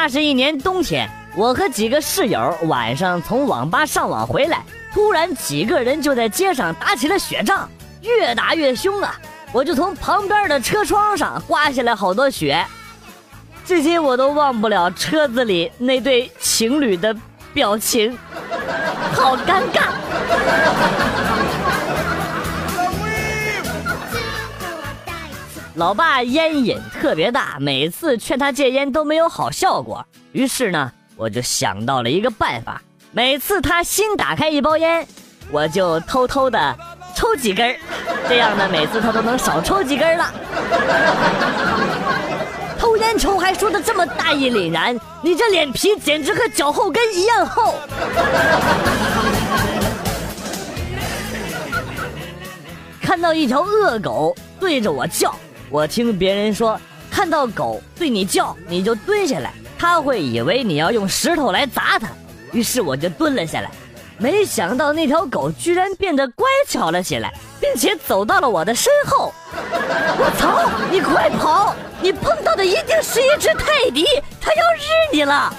那是一年冬天，我和几个室友晚上从网吧上网回来，突然几个人就在街上打起了雪仗，越打越凶啊！我就从旁边的车窗上刮下来好多雪，至今我都忘不了车子里那对情侣的表情，好尴尬。老爸烟瘾特别大，每次劝他戒烟都没有好效果。于是呢，我就想到了一个办法：每次他新打开一包烟，我就偷偷的抽几根这样呢，每次他都能少抽几根了。偷烟抽还说的这么大义凛然，你这脸皮简直和脚后跟一样厚。看到一条恶狗对着我叫。我听别人说，看到狗对你叫，你就蹲下来，它会以为你要用石头来砸它。于是我就蹲了下来，没想到那条狗居然变得乖巧了起来，并且走到了我的身后。我操！你快跑！你碰到的一定是一只泰迪，它要日你了。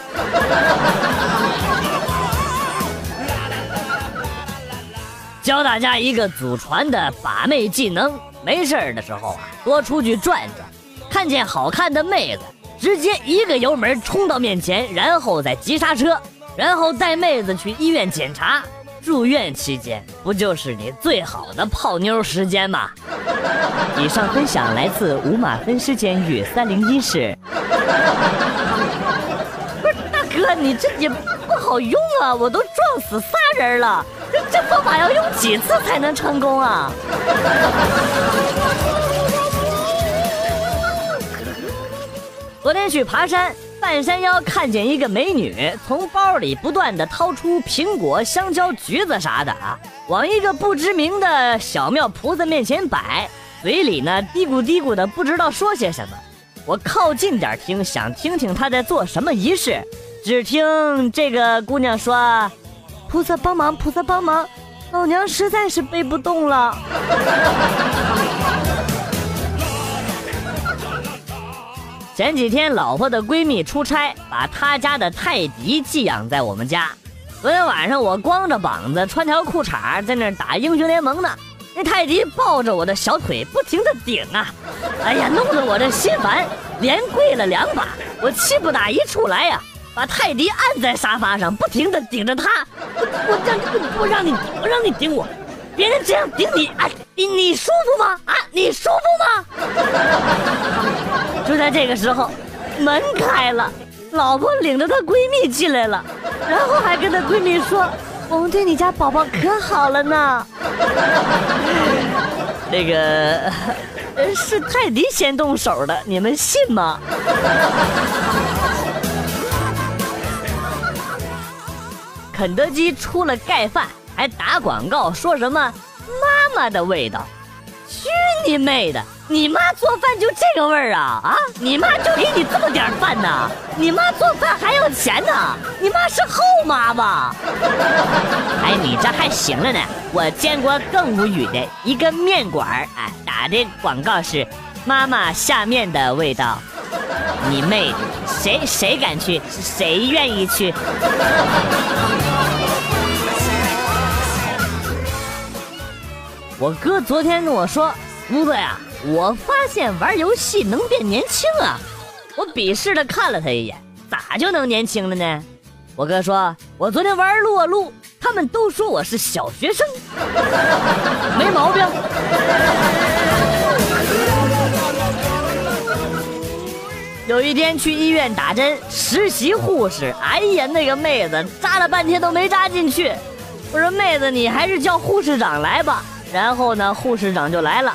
教大家一个祖传的把妹技能。没事的时候啊，多出去转转，看见好看的妹子，直接一个油门冲到面前，然后再急刹车，然后带妹子去医院检查。住院期间不就是你最好的泡妞时间吗？以上分享来自五马分尸监狱三零一室。不是大哥，你这也不好用啊，我都撞死仨人了。这方法要用几次才能成功啊？昨天去爬山，半山腰看见一个美女从包里不断的掏出苹果、香蕉、橘子啥的啊，往一个不知名的小庙菩萨面前摆，嘴里呢嘀咕嘀咕的不知道说些什么。我靠近点听，想听听她在做什么仪式，只听这个姑娘说。菩萨帮忙，菩萨帮忙，老娘实在是背不动了。前几天老婆的闺蜜出差，把她家的泰迪寄养在我们家。昨天晚上我光着膀子，穿条裤衩在那打英雄联盟呢。那泰迪抱着我的小腿，不停的顶啊！哎呀，弄得我这心烦，连跪了两把。我气不打一处来呀！把泰迪按在沙发上，不停的顶着他。我让你不让你我让你顶我，别人这样顶你，哎，你你舒服吗？啊，你舒服吗？就在这个时候，门开了，老婆领着她闺蜜进来了，然后还跟她闺蜜说：“我们对你家宝宝可好了呢。”那个是泰迪先动手的，你们信吗？肯德基出了盖饭，还打广告，说什么妈妈的味道？去你妹的！你妈做饭就这个味儿啊啊！你妈就给你这么点饭呢？你妈做饭还要钱呢？你妈是后妈吧？哎，你这还行了呢。我见过更无语的一个面馆儿，哎，打的广告是妈妈下面的味道。你妹！谁谁敢去？谁愿意去？我哥昨天跟我说：“吴子呀，我发现玩游戏能变年轻啊！”我鄙视的看了他一眼：“咋就能年轻了呢？”我哥说：“我昨天玩撸啊撸，他们都说我是小学生，没毛病。”有一天去医院打针，实习护士，哎呀，那个妹子扎了半天都没扎进去。我说妹子，你还是叫护士长来吧。然后呢，护士长就来了，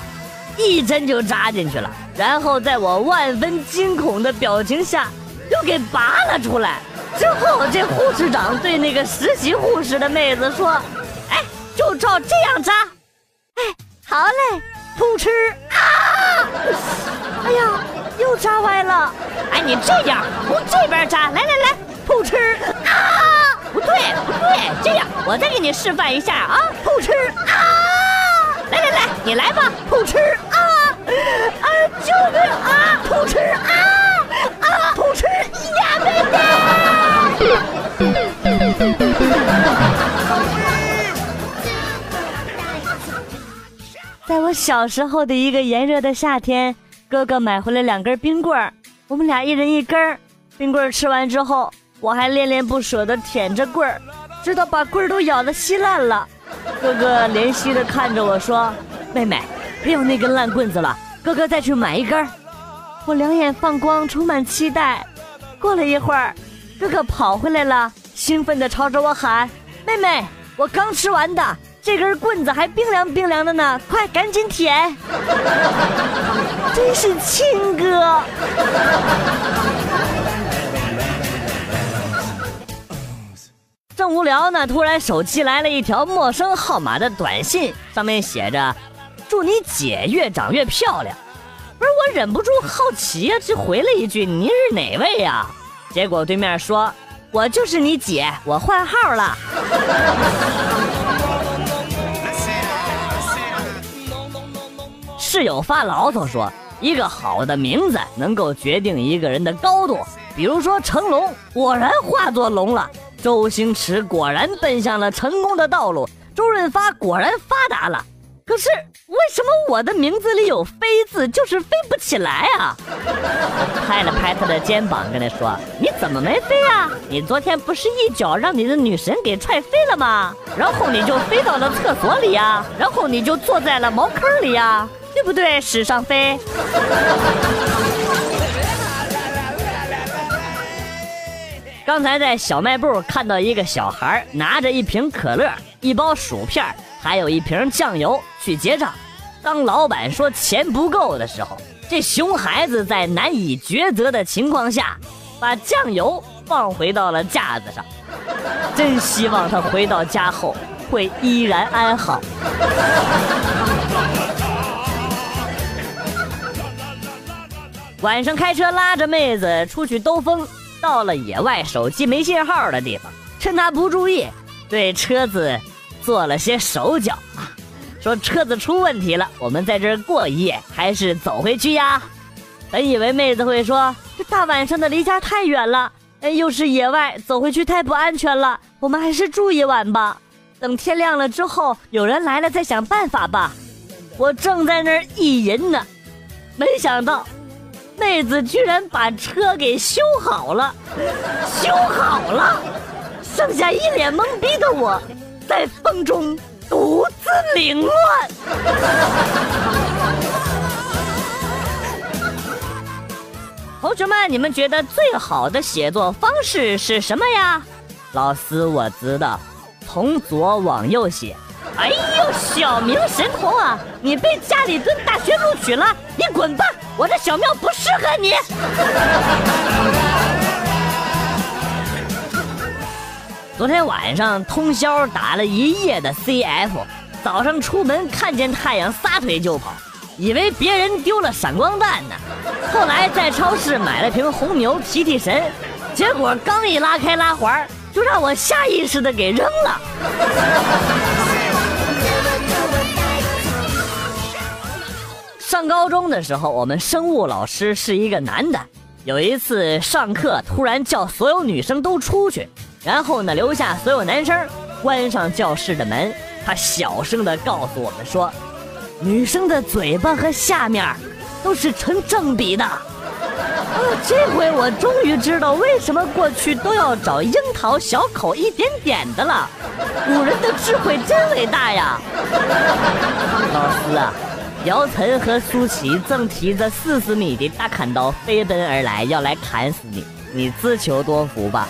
一针就扎进去了。然后在我万分惊恐的表情下，又给拔了出来。之后这护士长对那个实习护士的妹子说：“哎，就照这样扎。”哎，好嘞，噗嗤啊！哎呀！又扎歪了，哎，你这样从这边扎，来来来，噗嗤啊！不对不对，这样我再给你示范一下啊，噗嗤啊！你来吧，扑哧啊啊！救命啊！扑哧啊啊！扑哧呀，贝！在我小时候的一个炎热的夏天，哥哥买回来两根冰棍儿，我们俩一人一根儿。冰棍儿吃完之后，我还恋恋不舍地舔着棍儿，直到把棍儿都咬得稀烂了。哥哥怜惜地看着我说：“妹妹，别有那根烂棍子了，哥哥再去买一根。”我两眼放光，充满期待。过了一会儿，哥哥跑回来了，兴奋地朝着我喊：“妹妹，我刚吃完的。”这根棍子还冰凉冰凉的呢，快赶紧舔！真是亲哥。正无聊呢，突然手机来了一条陌生号码的短信，上面写着：“祝你姐越长越漂亮。”不是我忍不住好奇呀，就回了一句：“您是哪位呀？”结果对面说：“我就是你姐，我换号了。”室友发牢骚说：“一个好的名字能够决定一个人的高度，比如说成龙，果然化作龙了；周星驰果然奔向了成功的道路；周润发果然发达了。可是为什么我的名字里有‘飞’字，就是飞不起来啊？”拍了拍他的肩膀，跟他说：“你怎么没飞啊？你昨天不是一脚让你的女神给踹飞了吗？然后你就飞到了厕所里呀，然后你就坐在了茅坑里呀。”对不对，史上飞？刚才在小卖部看到一个小孩拿着一瓶可乐、一包薯片，还有一瓶酱油去结账。当老板说钱不够的时候，这熊孩子在难以抉择的情况下，把酱油放回到了架子上。真希望他回到家后会依然安好。晚上开车拉着妹子出去兜风，到了野外手机没信号的地方，趁她不注意，对车子做了些手脚啊，说车子出问题了，我们在这儿过一夜，还是走回去呀？本以为妹子会说这大晚上的离家太远了，哎，又是野外，走回去太不安全了，我们还是住一晚吧，等天亮了之后有人来了再想办法吧。我正在那儿意淫呢，没想到。妹子居然把车给修好了，修好了，剩下一脸懵逼的我，在风中独自凌乱。同学们，你们觉得最好的写作方式是什么呀？老师，我知道，从左往右写。哎呦，小明神童啊！你被家里蹲大学录取了，你滚吧！我的小庙不适合你。昨天晚上通宵打了一夜的 CF，早上出门看见太阳撒腿就跑，以为别人丢了闪光弹呢。后来在超市买了瓶红牛提提神，结果刚一拉开拉环，就让我下意识的给扔了。上高中的时候，我们生物老师是一个男的。有一次上课，突然叫所有女生都出去，然后呢留下所有男生，关上教室的门。他小声的告诉我们说：“女生的嘴巴和下面都是成正比的。”这回我终于知道为什么过去都要找樱桃小口一点点的了。古人的智慧真伟大呀！老师啊。姚晨和舒淇正提着四十米的大砍刀飞奔而来，要来砍死你，你自求多福吧。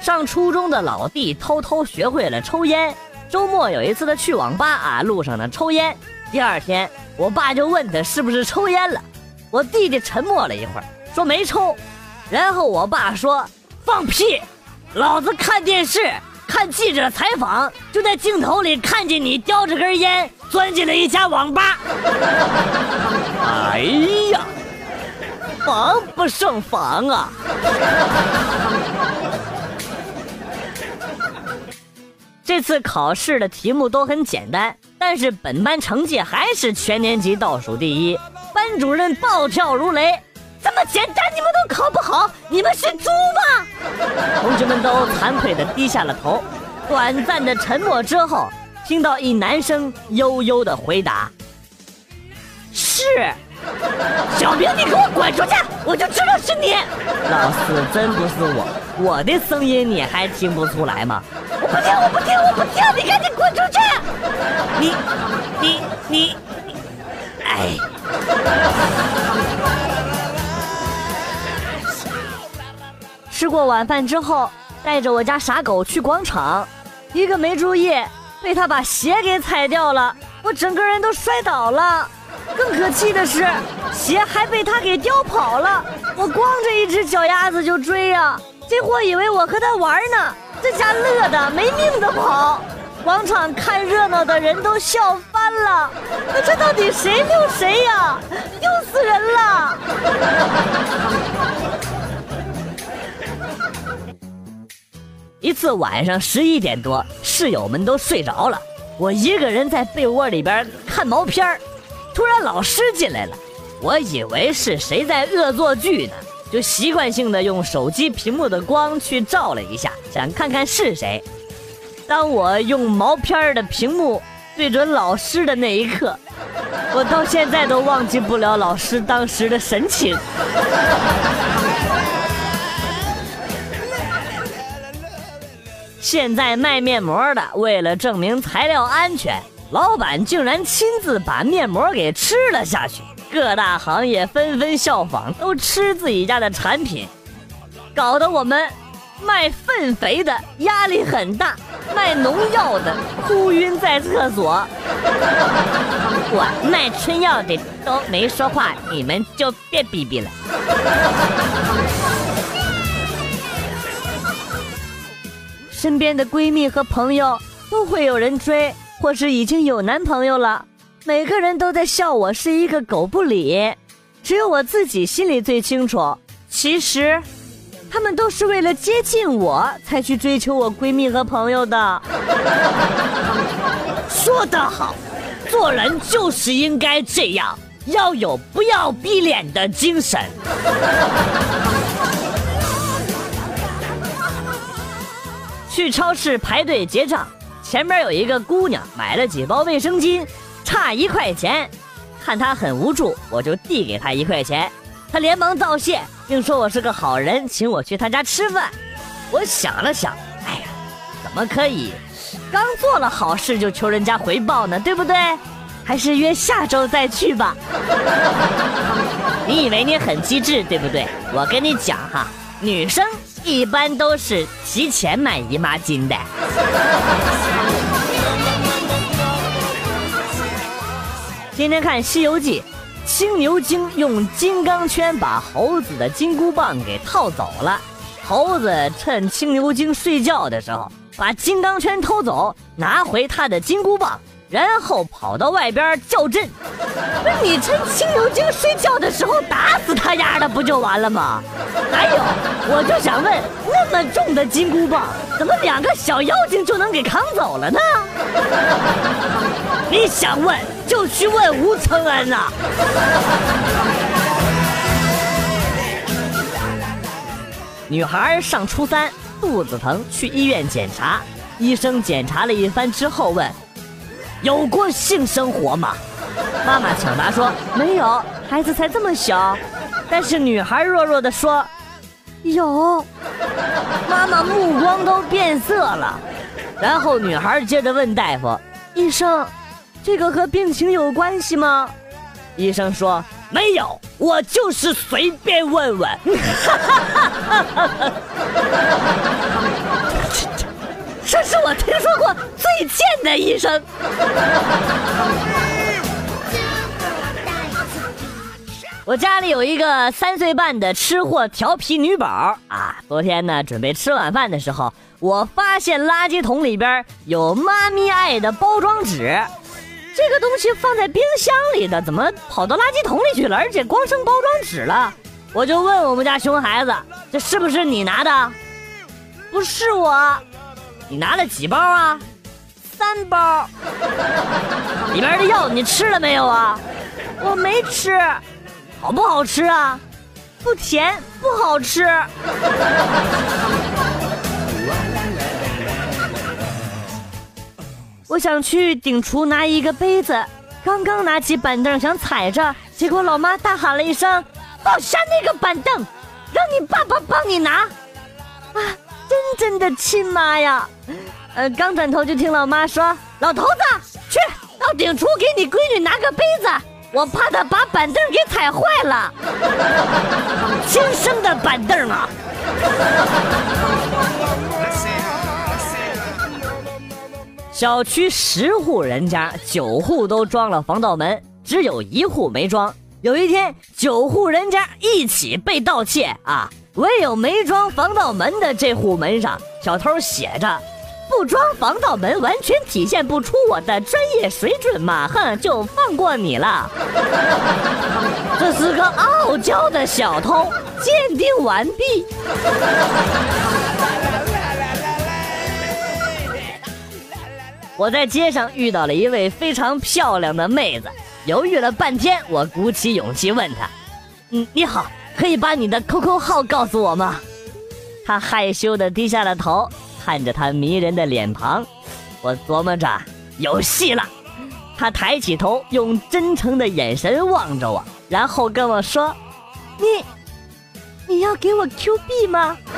上初中的老弟偷偷学会了抽烟，周末有一次他去网吧啊，路上呢抽烟。第二天，我爸就问他是不是抽烟了，我弟弟沉默了一会儿，说没抽。然后我爸说：“放屁，老子看电视。”看记者采访，就在镜头里看见你叼着根烟钻进了一家网吧。哎呀，防不胜防啊！这次考试的题目都很简单，但是本班成绩还是全年级倒数第一。班主任暴跳如雷：“这么简单你们都考不好，你们是猪吗？”同学们都惭愧的低下了头。短暂的沉默之后，听到一男生悠悠的回答：“是。”小明，你给我滚出去！我就知道是你。老四，真不是我，我的声音你还听不出来吗？我不听，我不听，我不听！你赶紧滚出去！你，你，你，哎。吃过晚饭之后，带着我家傻狗去广场，一个没注意，被他把鞋给踩掉了，我整个人都摔倒了。更可气的是，鞋还被他给叼跑了。我光着一只脚丫子就追呀，这货以为我和他玩呢，这家乐的没命的跑。广场看热闹的人都笑翻了。那这到底谁丢谁呀？丢死人了！一次晚上十一点多，室友们都睡着了，我一个人在被窝里边看毛片儿。突然老师进来了，我以为是谁在恶作剧呢，就习惯性的用手机屏幕的光去照了一下，想看看是谁。当我用毛片的屏幕对准老师的那一刻，我到现在都忘记不了老师当时的神情。现在卖面膜的为了证明材料安全。老板竟然亲自把面膜给吃了下去，各大行业纷纷效仿，都吃自己家的产品，搞得我们卖粪肥的压力很大，卖农药的哭晕在厕所。我卖春药的都没说话，你们就别逼逼了。身边的闺蜜和朋友都会有人追。或是已经有男朋友了，每个人都在笑我是一个狗不理，只有我自己心里最清楚。其实，他们都是为了接近我才去追求我闺蜜和朋友的。说得好，做人就是应该这样，要有不要逼脸的精神。去超市排队结账。前面有一个姑娘买了几包卫生巾，差一块钱，看她很无助，我就递给她一块钱，她连忙道谢，并说我是个好人，请我去她家吃饭。我想了想，哎呀，怎么可以刚做了好事就求人家回报呢？对不对？还是约下周再去吧。你以为你很机智，对不对？我跟你讲哈，女生一般都是提前买姨妈巾的。今天看《西游记》，青牛精用金刚圈把猴子的金箍棒给套走了。猴子趁青牛精睡觉的时候，把金刚圈偷走，拿回他的金箍棒，然后跑到外边叫阵。不是你趁青牛精睡觉的时候打死他丫的不就完了吗？还有，我就想问，那么重的金箍棒，怎么两个小妖精就能给扛走了呢？你想问？就去问吴承恩呐！女孩上初三，肚子疼，去医院检查。医生检查了一番之后问：“有过性生活吗？”妈妈抢答说：“没有，孩子才这么小。”但是女孩弱弱的说：“有。”妈妈目光都变色了。然后女孩接着问大夫：“医生。”这个和病情有关系吗？医生说没有，我就是随便问问。是我听说过最贱的医生。我家里有一个三岁半的吃货调皮女宝啊，昨天呢准备吃晚饭的时候，我发现垃圾桶里边有妈咪爱的包装纸。这个东西放在冰箱里的，怎么跑到垃圾桶里去了？而且光剩包装纸了。我就问我们家熊孩子：“这是不是你拿的？”“不是我。”“你拿了几包啊？”“三包。”“里边的药你吃了没有啊？”“我没吃。”“好不好吃啊？”“不甜，不好吃。”我想去顶厨拿一个杯子，刚刚拿起板凳想踩着，结果老妈大喊了一声：“放下那个板凳，让你爸爸帮你拿。”啊，真正的亲妈呀！呃，刚转头就听老妈说：“老头子，去到顶厨给你闺女拿个杯子，我怕她把板凳给踩坏了。”亲生的板凳啊！小区十户人家，九户都装了防盗门，只有一户没装。有一天，九户人家一起被盗窃啊，唯有没装防盗门的这户门上，小偷写着：“不装防盗门，完全体现不出我的专业水准嘛！”哼，就放过你了。这是个傲娇的小偷。鉴定完毕。我在街上遇到了一位非常漂亮的妹子，犹豫了半天，我鼓起勇气问她：“嗯，你好，可以把你的 QQ 号告诉我吗？”他害羞的低下了头，看着他迷人的脸庞，我琢磨着有戏了。他抬起头，用真诚的眼神望着我，然后跟我说：“你。”你要给我 Q 币吗？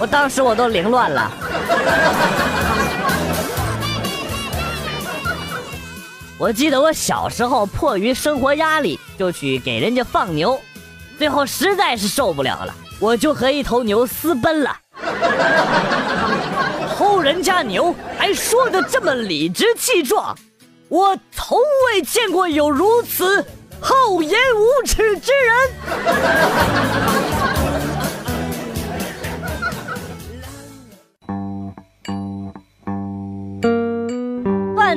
我当时我都凌乱了。我记得我小时候迫于生活压力，就去给人家放牛，最后实在是受不了了，我就和一头牛私奔了。偷人家牛还说的这么理直气壮，我从未见过有如此。厚颜无耻之人！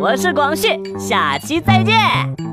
我是广旭，下期再见。